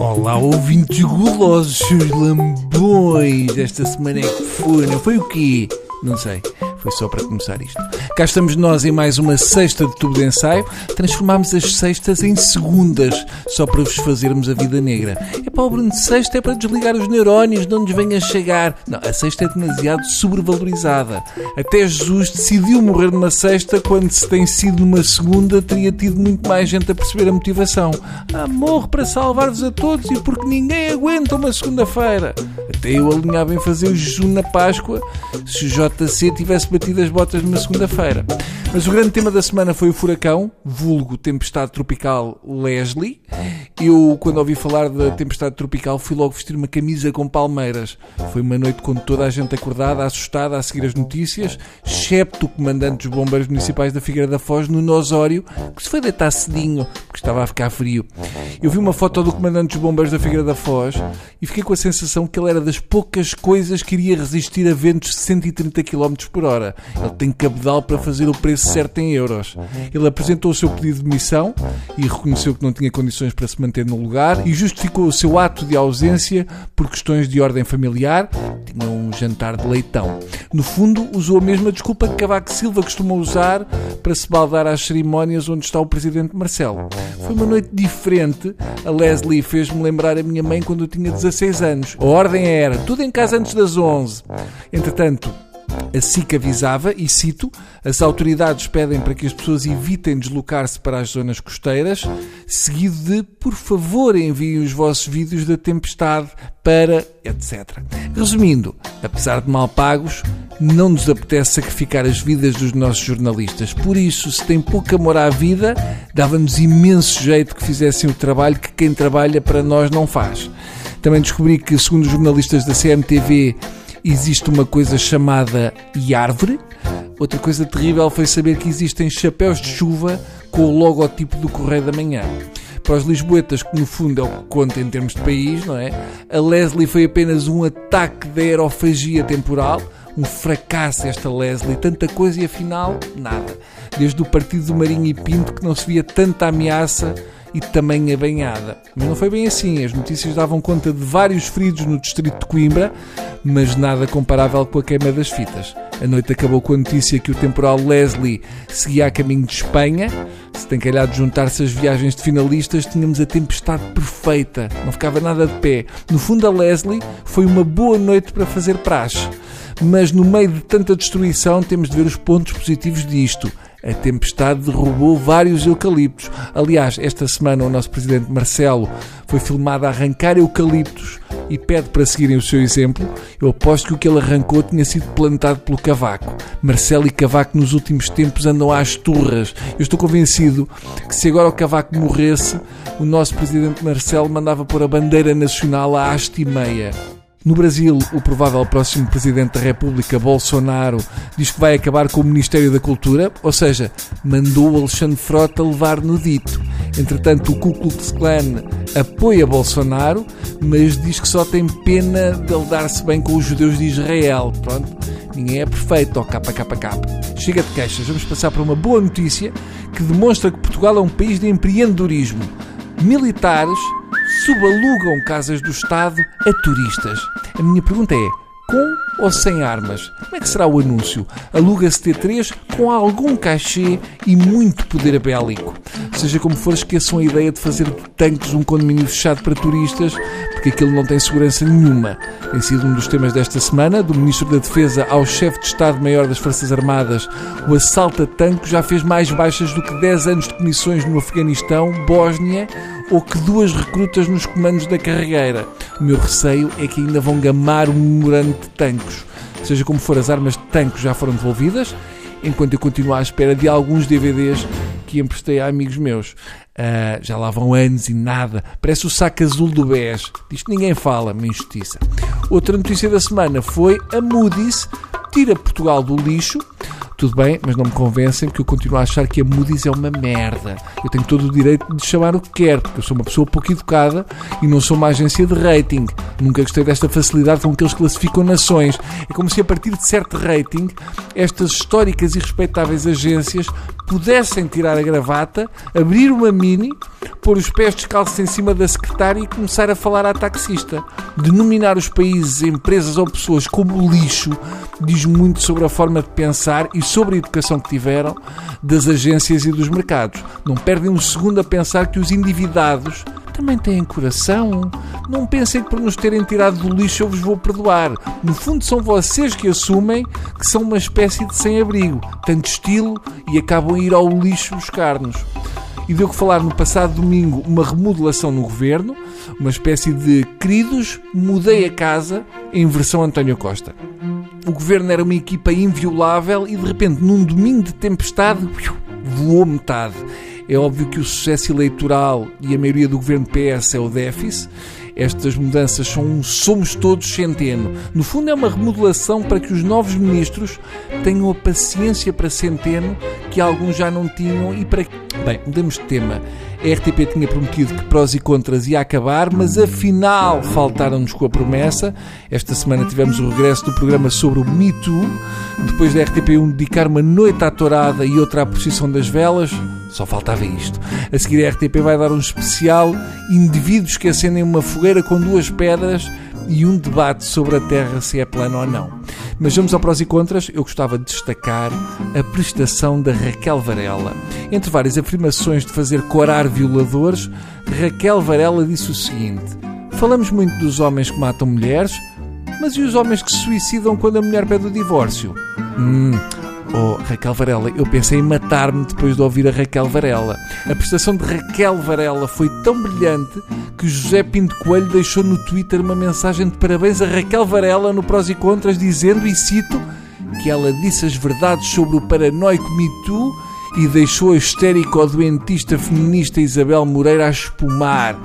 Olá, ouvintes gulosos, lambões! Esta semana é que foi, não foi o quê? Não sei. Foi só para começar isto. Cá estamos nós em mais uma sexta de tubo de ensaio. Transformámos as sextas em segundas, só para vos fazermos a vida negra. Para o Bruno de sexta, é para desligar os neurónios, não nos venha chegar. Não, a sexta é demasiado sobrevalorizada. Até Jesus decidiu morrer numa sexta quando se tem sido numa segunda, teria tido muito mais gente a perceber a motivação. Ah, morre para salvar-vos a todos e porque ninguém aguenta uma segunda-feira. Até eu alinhava em fazer o jejum na Páscoa se o JC tivesse batido as botas numa segunda-feira. Mas o grande tema da semana foi o furacão, vulgo tempestade tropical Leslie. Eu, quando ouvi falar da tempestade tropical, fui logo vestir uma camisa com palmeiras. Foi uma noite com toda a gente acordada, assustada a seguir as notícias, excepto o comandante dos bombeiros municipais da Figueira da Foz, no Osório, que se foi deitar cedinho, porque estava a ficar frio. Eu vi uma foto do comandante dos bombeiros da Figueira da Foz e fiquei com a sensação que ele era das poucas coisas que iria resistir a ventos de 130 km por hora. Ele tem cabedal para fazer o preço certo em euros. Ele apresentou o seu pedido de demissão e reconheceu que não tinha condições para se manter no lugar e justificou o seu ato de ausência por questões de ordem familiar. Tinha um jantar de leitão. No fundo, usou a mesma desculpa que Cavaco Silva costuma usar para se baldar às cerimónias onde está o presidente Marcelo. Foi uma noite diferente. A Leslie fez-me lembrar a minha mãe quando eu tinha 16 anos. A ordem era tudo em casa antes das 11. Entretanto, a SIC avisava, e cito, as autoridades pedem para que as pessoas evitem deslocar-se para as zonas costeiras, seguido de, por favor, enviem os vossos vídeos da tempestade para etc. Resumindo, apesar de mal pagos, não nos apetece sacrificar as vidas dos nossos jornalistas. Por isso, se tem pouco amor à vida, dava-nos imenso jeito que fizessem o trabalho que quem trabalha para nós não faz. Também descobri que, segundo os jornalistas da CMTV, existe uma coisa chamada árvore. Outra coisa terrível foi saber que existem chapéus de chuva com o logotipo do Correio da Manhã. Para os lisboetas, que no fundo é o que conta em termos de país, não é? A Leslie foi apenas um ataque de aerofagia temporal, um fracasso esta Leslie, tanta coisa e afinal, nada. Desde o partido do Marinho e Pinto que não se via tanta ameaça e também a banhada. Mas não foi bem assim. As notícias davam conta de vários feridos no distrito de Coimbra, mas nada comparável com a queima das fitas. A noite acabou com a notícia que o temporal Leslie seguia a caminho de Espanha. Se tem calhado juntar-se as viagens de finalistas, tínhamos a tempestade perfeita. Não ficava nada de pé. No fundo, a Leslie foi uma boa noite para fazer praxe. Mas no meio de tanta destruição, temos de ver os pontos positivos disto. A tempestade derrubou vários eucaliptos. Aliás, esta semana o nosso presidente Marcelo foi filmado a arrancar eucaliptos e pede para seguirem o seu exemplo. Eu aposto que o que ele arrancou tinha sido plantado pelo Cavaco. Marcelo e Cavaco nos últimos tempos andam às turras. Eu estou convencido que se agora o Cavaco morresse, o nosso presidente Marcelo mandava pôr a bandeira nacional à haste e meia. No Brasil, o provável próximo Presidente da República, Bolsonaro, diz que vai acabar com o Ministério da Cultura, ou seja, mandou Alexandre Frota levar no dito. Entretanto, o Ku Klux Klan apoia Bolsonaro, mas diz que só tem pena de ele dar-se bem com os judeus de Israel. Pronto, ninguém é perfeito, ó KKK. Chega de queixas, vamos passar para uma boa notícia que demonstra que Portugal é um país de empreendedorismo. Militares subalugam casas do Estado a turistas. A minha pergunta é: com ou sem armas? Como é que será o anúncio? Aluga-se T3 com algum cachê e muito poder bélico. Seja como for, esqueçam a ideia de fazer de tanques um condomínio fechado para turistas, porque aquilo não tem segurança nenhuma. Tem sido um dos temas desta semana, do Ministro da Defesa ao Chefe de Estado-Maior das Forças Armadas. O assalto a tanques já fez mais baixas do que 10 anos de comissões no Afeganistão, Bósnia ou que duas recrutas nos comandos da carregueira. O meu receio é que ainda vão gamar o memorando de tanques. Seja como for, as armas de tanques já foram devolvidas, enquanto eu continuo à espera de alguns DVDs que emprestei a amigos meus. Uh, já lá vão anos e nada. Parece o saco azul do BES. Disto ninguém fala, uma injustiça. Outra notícia da semana foi a Moody's tira Portugal do lixo Tudo bem, mas não me convencem porque eu continuo a achar que a Moody's é uma merda. Eu tenho todo o direito de chamar o que quero, porque eu sou uma pessoa pouco educada e não sou uma agência de rating. Nunca gostei desta facilidade com que eles classificam nações. É como se a partir de certo rating, estas históricas e respeitáveis agências pudessem tirar a gravata, abrir uma mini, pôr os pés descalços em cima da secretária e começar a falar à taxista. Denominar os países, empresas ou pessoas como lixo diz muito sobre a forma de pensar e sobre a educação que tiveram das agências e dos mercados. Não perdem um segundo a pensar que os endividados também têm coração. Não pensem que por nos terem tirado do lixo eu vos vou perdoar. No fundo, são vocês que assumem que são uma espécie de sem-abrigo, tanto estilo e acabam a ir ao lixo buscar-nos. E deu que falar no passado domingo uma remodelação no governo, uma espécie de queridos, mudei a casa em versão António Costa. O governo era uma equipa inviolável e de repente, num domingo de tempestade, voou metade. É óbvio que o sucesso eleitoral e a maioria do governo PS é o déficit. Estas mudanças são um somos todos centeno. No fundo, é uma remodelação para que os novos ministros tenham a paciência para centeno que alguns já não tinham e para. Bem, mudamos de tema. A RTP tinha prometido que prós e contras ia acabar, mas afinal faltaram-nos com a promessa. Esta semana tivemos o regresso do programa sobre o Me Too. Depois da RTP1 dedicar uma noite à tourada e outra à procissão das velas, só faltava isto. A seguir a RTP vai dar um especial Indivíduos que acendem uma fogueira com duas pedras e um debate sobre a Terra se é plana ou não. Mas vamos ao prós e contras. Eu gostava de destacar a prestação da Raquel Varela. Entre várias afirmações de fazer corar violadores, Raquel Varela disse o seguinte: Falamos muito dos homens que matam mulheres, mas e os homens que se suicidam quando a mulher pede o divórcio? Hum, Oh, Raquel Varela, eu pensei em matar-me depois de ouvir a Raquel Varela. A prestação de Raquel Varela foi tão brilhante que José Pinto Coelho deixou no Twitter uma mensagem de parabéns a Raquel Varela no Prós e Contras, dizendo, e cito, que ela disse as verdades sobre o paranoico Me Too e deixou a histérico-doentista feminista Isabel Moreira a espumar.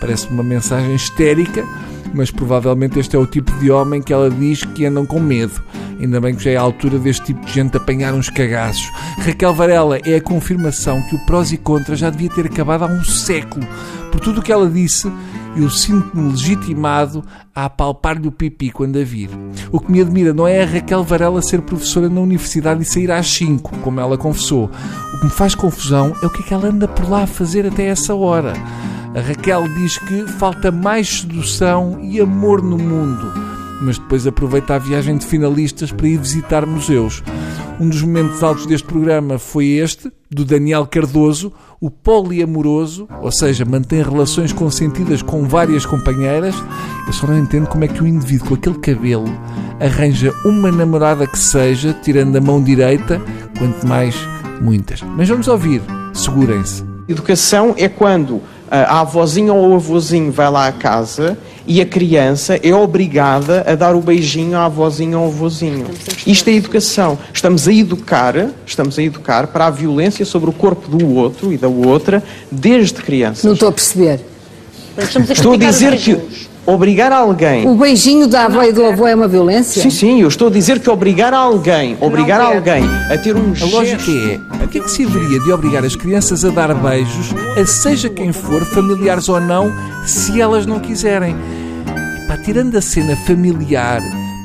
Parece uma mensagem histérica, mas provavelmente este é o tipo de homem que ela diz que andam com medo. Ainda bem que já é a altura deste tipo de gente apanhar uns cagaços. Raquel Varela é a confirmação que o prós e contras já devia ter acabado há um século. Por tudo o que ela disse, eu sinto-me legitimado a apalpar-lhe o pipi quando a vir. O que me admira não é a Raquel Varela ser professora na universidade e sair às 5, como ela confessou. O que me faz confusão é o que é que ela anda por lá a fazer até essa hora. A Raquel diz que falta mais sedução e amor no mundo mas depois aproveita a viagem de finalistas para ir visitar museus. Um dos momentos altos deste programa foi este, do Daniel Cardoso, o poliamoroso, ou seja, mantém relações consentidas com várias companheiras. Eu só não entendo como é que o indivíduo com aquele cabelo arranja uma namorada que seja, tirando a mão direita, quanto mais muitas. Mas vamos ouvir, segurem-se. Educação é quando a avózinha ou o avôzinho vai lá à casa e a criança é obrigada a dar o beijinho à avózinha ou ao avôzinho. Isto é educação. Estamos a educar, estamos a educar para a violência sobre o corpo do outro e da outra desde criança. Não estou a perceber. Estou a dizer que obrigar alguém. O beijinho da avó e do avô é uma violência? Sim, sim, eu estou a dizer que obrigar alguém, obrigar alguém a ter um A lógica é, o que é que se haveria de obrigar as crianças a dar beijos, a seja quem for, familiares ou não, se elas não quiserem? Pá, tirando a cena familiar,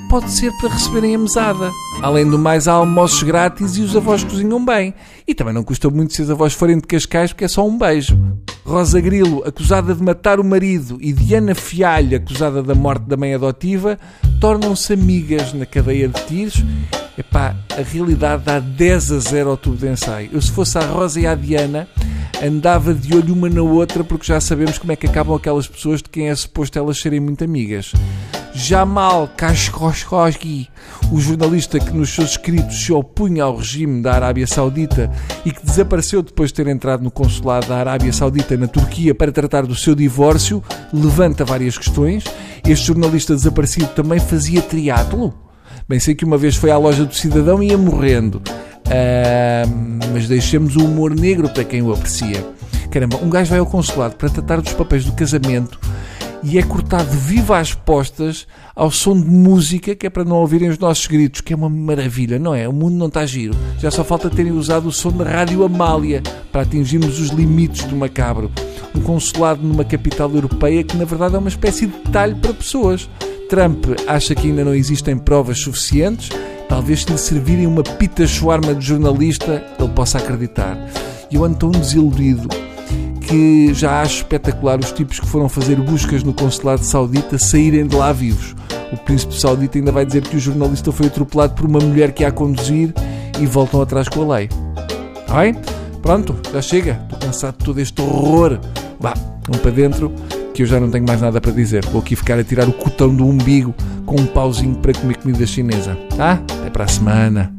pode ser para receberem a mesada. Além do mais, há almoços grátis e os avós cozinham bem. E também não custa muito se os avós forem de Cascais, porque é só um beijo. Rosa Grilo, acusada de matar o marido, e Diana Fialho, acusada da morte da mãe adotiva, tornam-se amigas na cadeia de tiros. Epá, a realidade dá 10 a 0 ao tubo de ensaio. Eu, se fosse a Rosa e a Diana, andava de olho uma na outra, porque já sabemos como é que acabam aquelas pessoas de quem é suposto elas serem muito amigas. Jamal Khashoggi, o jornalista que nos seus escritos se opunha ao regime da Arábia Saudita e que desapareceu depois de ter entrado no consulado da Arábia Saudita na Turquia para tratar do seu divórcio, levanta várias questões. Este jornalista desaparecido também fazia triatlo. Bem, sei que uma vez foi à loja do cidadão e ia morrendo. Uh, mas deixemos o humor negro para quem o aprecia. Caramba, um gajo vai ao consulado para tratar dos papéis do casamento e é cortado vivo às postas ao som de música que é para não ouvirem os nossos gritos, que é uma maravilha, não é? O mundo não está giro. Já só falta terem usado o som da Rádio Amália para atingirmos os limites do macabro. Um consulado numa capital europeia que na verdade é uma espécie de detalhe para pessoas. Trump acha que ainda não existem provas suficientes, talvez se lhe servirem uma pita de jornalista, ele possa acreditar. E eu ando tão desiludido que já acho espetacular os tipos que foram fazer buscas no consulado saudita saírem de lá vivos. O príncipe saudita ainda vai dizer que o jornalista foi atropelado por uma mulher que ia a conduzir e voltam atrás com a lei. Está bem? Pronto, já chega. Estou cansado de todo este horror. Vá, vamos para dentro que eu já não tenho mais nada para dizer. Vou aqui ficar a tirar o cotão do umbigo com um pauzinho para comer comida chinesa. Tá? Até para a semana.